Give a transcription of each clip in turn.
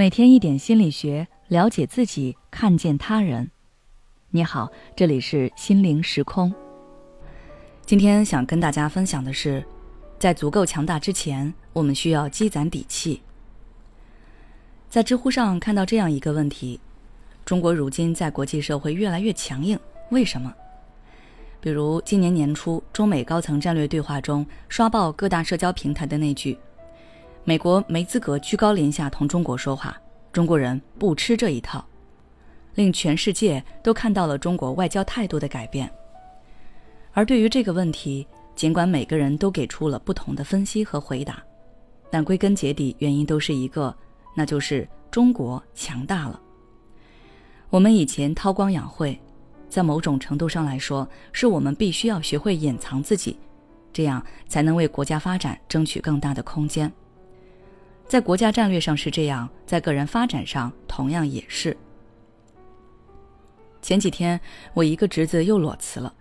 每天一点心理学，了解自己，看见他人。你好，这里是心灵时空。今天想跟大家分享的是，在足够强大之前，我们需要积攒底气。在知乎上看到这样一个问题：中国如今在国际社会越来越强硬，为什么？比如今年年初，中美高层战略对话中刷爆各大社交平台的那句。美国没资格居高临下同中国说话，中国人不吃这一套，令全世界都看到了中国外交态度的改变。而对于这个问题，尽管每个人都给出了不同的分析和回答，但归根结底，原因都是一个，那就是中国强大了。我们以前韬光养晦，在某种程度上来说，是我们必须要学会隐藏自己，这样才能为国家发展争取更大的空间。在国家战略上是这样，在个人发展上同样也是。前几天我一个侄子又裸辞了，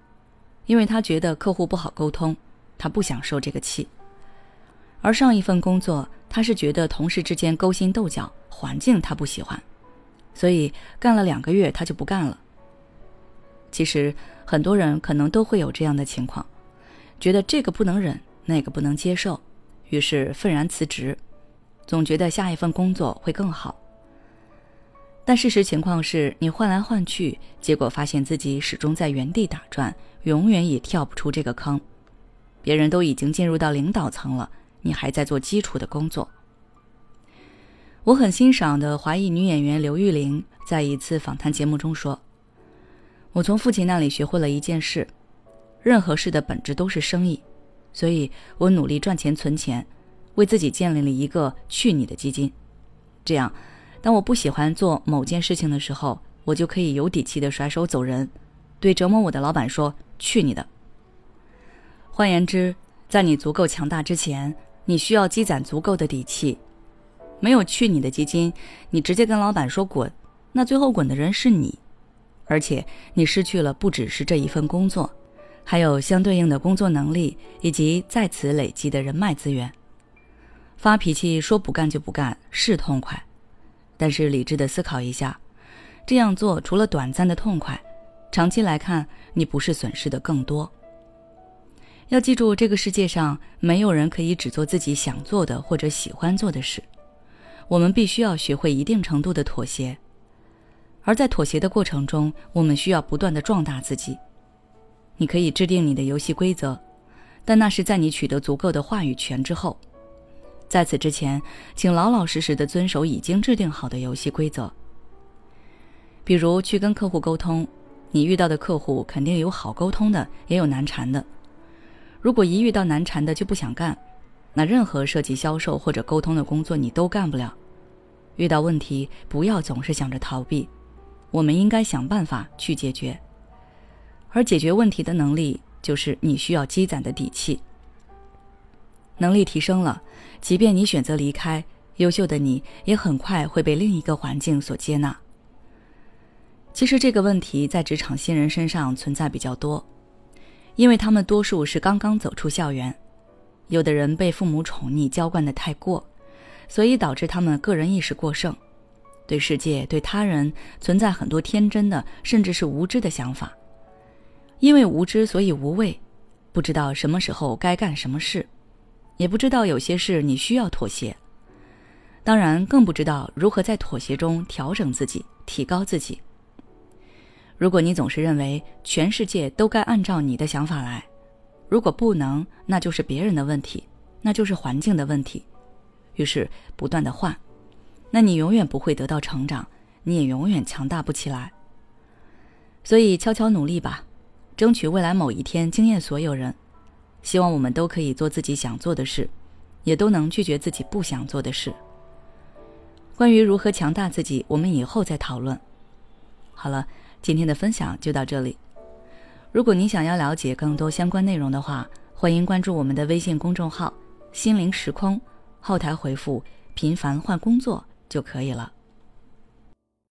因为他觉得客户不好沟通，他不想受这个气。而上一份工作，他是觉得同事之间勾心斗角，环境他不喜欢，所以干了两个月他就不干了。其实很多人可能都会有这样的情况，觉得这个不能忍，那个不能接受，于是愤然辞职。总觉得下一份工作会更好，但事实情况是你换来换去，结果发现自己始终在原地打转，永远也跳不出这个坑。别人都已经进入到领导层了，你还在做基础的工作。我很欣赏的华裔女演员刘玉玲在一次访谈节目中说：“我从父亲那里学会了一件事，任何事的本质都是生意，所以我努力赚钱存钱。”为自己建立了一个去你的基金，这样，当我不喜欢做某件事情的时候，我就可以有底气的甩手走人，对折磨我的老板说：“去你的。”换言之，在你足够强大之前，你需要积攒足够的底气。没有去你的基金，你直接跟老板说滚，那最后滚的人是你，而且你失去了不只是这一份工作，还有相对应的工作能力以及在此累积的人脉资源。发脾气说不干就不干是痛快，但是理智的思考一下，这样做除了短暂的痛快，长期来看你不是损失的更多。要记住，这个世界上没有人可以只做自己想做的或者喜欢做的事，我们必须要学会一定程度的妥协，而在妥协的过程中，我们需要不断的壮大自己。你可以制定你的游戏规则，但那是在你取得足够的话语权之后。在此之前，请老老实实的遵守已经制定好的游戏规则。比如去跟客户沟通，你遇到的客户肯定有好沟通的，也有难缠的。如果一遇到难缠的就不想干，那任何涉及销售或者沟通的工作你都干不了。遇到问题不要总是想着逃避，我们应该想办法去解决。而解决问题的能力，就是你需要积攒的底气。能力提升了，即便你选择离开，优秀的你也很快会被另一个环境所接纳。其实这个问题在职场新人身上存在比较多，因为他们多数是刚刚走出校园，有的人被父母宠溺娇惯的太过，所以导致他们个人意识过剩，对世界对他人存在很多天真的甚至是无知的想法。因为无知，所以无畏，不知道什么时候该干什么事。也不知道有些事你需要妥协，当然更不知道如何在妥协中调整自己、提高自己。如果你总是认为全世界都该按照你的想法来，如果不能，那就是别人的问题，那就是环境的问题。于是不断的换，那你永远不会得到成长，你也永远强大不起来。所以悄悄努力吧，争取未来某一天惊艳所有人。希望我们都可以做自己想做的事，也都能拒绝自己不想做的事。关于如何强大自己，我们以后再讨论。好了，今天的分享就到这里。如果你想要了解更多相关内容的话，欢迎关注我们的微信公众号“心灵时空”，后台回复“频繁换工作”就可以了。